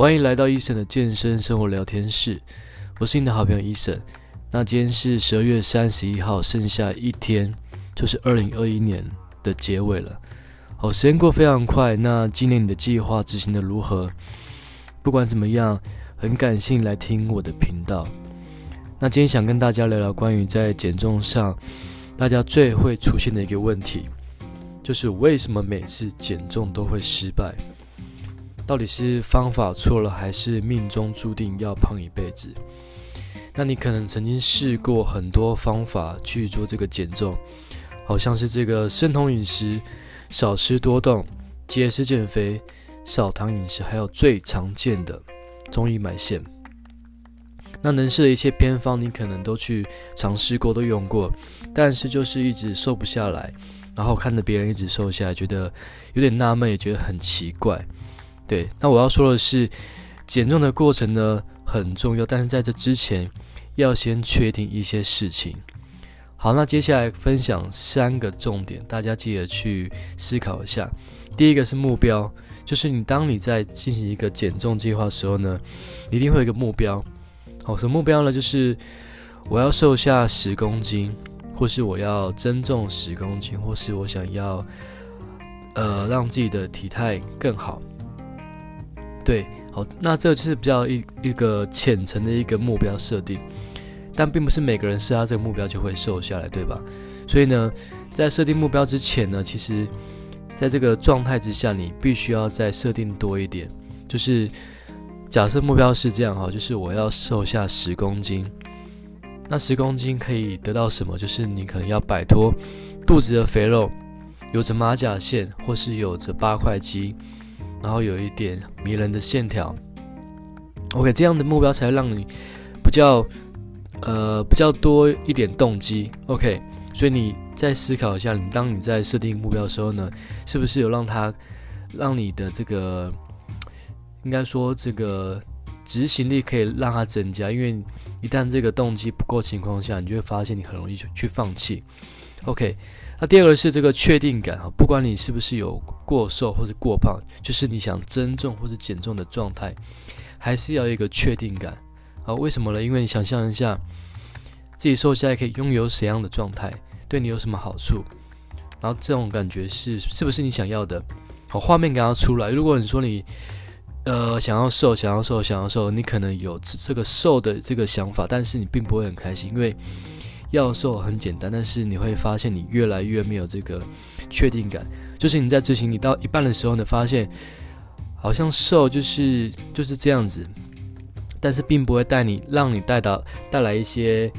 欢迎来到 Eason 的健身生活聊天室，我是你的好朋友 Eason。那今天是十二月三十一号，剩下一天就是二零二一年的结尾了。好，时间过非常快。那今年你的计划执行的如何？不管怎么样，很感谢你来听我的频道。那今天想跟大家聊聊关于在减重上，大家最会出现的一个问题。就是为什么每次减重都会失败？到底是方法错了，还是命中注定要胖一辈子？那你可能曾经试过很多方法去做这个减重，好像是这个生酮饮食、少吃多动、节食减肥、少糖饮食，还有最常见的中医埋线。那能试的一切偏方，你可能都去尝试过，都用过，但是就是一直瘦不下来。然后看着别人一直瘦下来，觉得有点纳闷，也觉得很奇怪。对，那我要说的是，减重的过程呢很重要，但是在这之前要先确定一些事情。好，那接下来分享三个重点，大家记得去思考一下。第一个是目标，就是你当你在进行一个减重计划的时候呢，一定会有一个目标。好，什么目标呢？就是我要瘦下十公斤。或是我要增重十公斤，或是我想要，呃，让自己的体态更好。对，好，那这就是比较一一个浅层的一个目标设定，但并不是每个人设下这个目标就会瘦下来，对吧？所以呢，在设定目标之前呢，其实在这个状态之下，你必须要再设定多一点。就是假设目标是这样哈，就是我要瘦下十公斤。那十公斤可以得到什么？就是你可能要摆脱肚子的肥肉，有着马甲线，或是有着八块肌，然后有一点迷人的线条。OK，这样的目标才会让你比较呃比较多一点动机。OK，所以你再思考一下，你当你在设定目标的时候呢，是不是有让它让你的这个应该说这个。执行力可以让它增加，因为一旦这个动机不够情况下，你就会发现你很容易去去放弃。OK，那第二个是这个确定感哈，不管你是不是有过瘦或者过胖，就是你想增重或者减重的状态，还是要一个确定感。好，为什么呢？因为你想象一下，自己瘦下来可以拥有怎样的状态，对你有什么好处，然后这种感觉是是不是你想要的？好，画面给它出来。如果你说你。呃，想要瘦，想要瘦，想要瘦，你可能有这个瘦的这个想法，但是你并不会很开心，因为要瘦很简单，但是你会发现你越来越没有这个确定感。就是你在执行，你到一半的时候呢，发现好像瘦就是就是这样子，但是并不会带你让你带到带来一些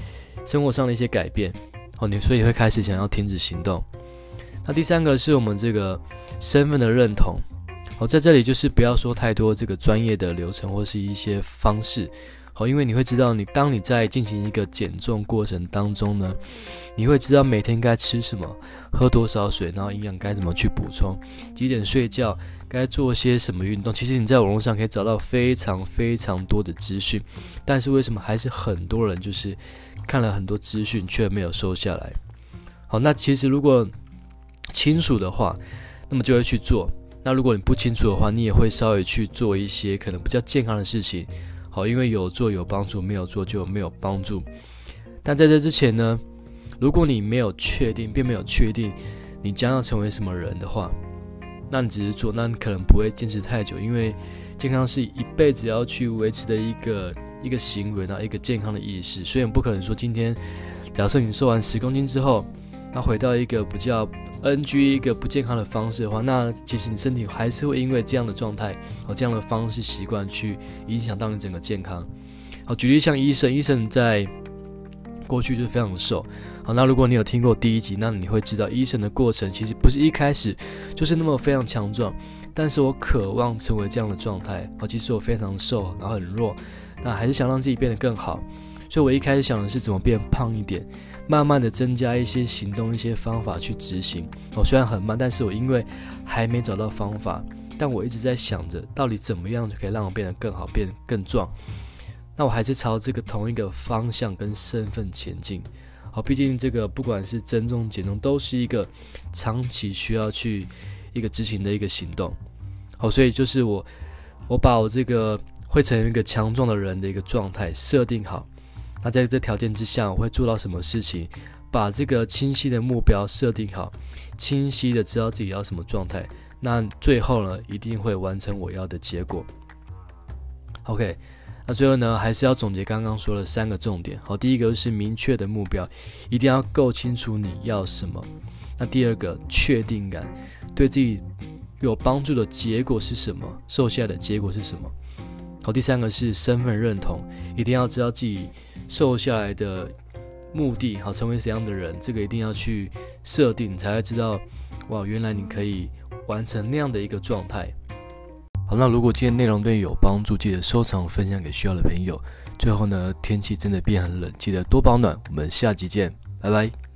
生活上的一些改变。哦，你所以会开始想要停止行动。那第三个是我们这个身份的认同。好，在这里就是不要说太多这个专业的流程或是一些方式，好，因为你会知道，你当你在进行一个减重过程当中呢，你会知道每天该吃什么，喝多少水，然后营养该怎么去补充，几点睡觉，该做些什么运动。其实你在网络上可以找到非常非常多的资讯，但是为什么还是很多人就是看了很多资讯却没有瘦下来？好，那其实如果清楚的话，那么就会去做。那如果你不清楚的话，你也会稍微去做一些可能比较健康的事情，好，因为有做有帮助，没有做就没有帮助。但在这之前呢，如果你没有确定，并没有确定你将要成为什么人的话，那你只是做，那你可能不会坚持太久，因为健康是一辈子要去维持的一个一个行为，那一个健康的意识，所以不可能说今天假设你瘦完十公斤之后，那回到一个比较。NG 一个不健康的方式的话，那其实你身体还是会因为这样的状态和这样的方式习惯去影响到你整个健康。好，举例像医生，医生在过去就是非常瘦。好，那如果你有听过第一集，那你会知道医生的过程其实不是一开始就是那么非常强壮，但是我渴望成为这样的状态。好，其实我非常瘦，然后很弱，那还是想让自己变得更好。所以我一开始想的是怎么变胖一点。慢慢的增加一些行动，一些方法去执行。哦，虽然很慢，但是我因为还没找到方法，但我一直在想着到底怎么样就可以让我变得更好，变得更壮。那我还是朝这个同一个方向跟身份前进。好，毕竟这个不管是增重减重，都是一个长期需要去一个执行的一个行动。好，所以就是我我把我这个会成为一个强壮的人的一个状态设定好。那在这条件之下，我会做到什么事情？把这个清晰的目标设定好，清晰的知道自己要什么状态。那最后呢，一定会完成我要的结果。OK，那最后呢，还是要总结刚刚说的三个重点。好，第一个是明确的目标，一定要够清楚你要什么。那第二个，确定感，对自己有帮助的结果是什么？瘦下来的结果是什么？好，第三个是身份认同，一定要知道自己瘦下来的目的，好，成为怎样的人，这个一定要去设定，才会知道，哇，原来你可以完成那样的一个状态。好，那如果今天内容对你有帮助，记得收藏分享给需要的朋友。最后呢，天气真的变很冷，记得多保暖。我们下集见，拜拜。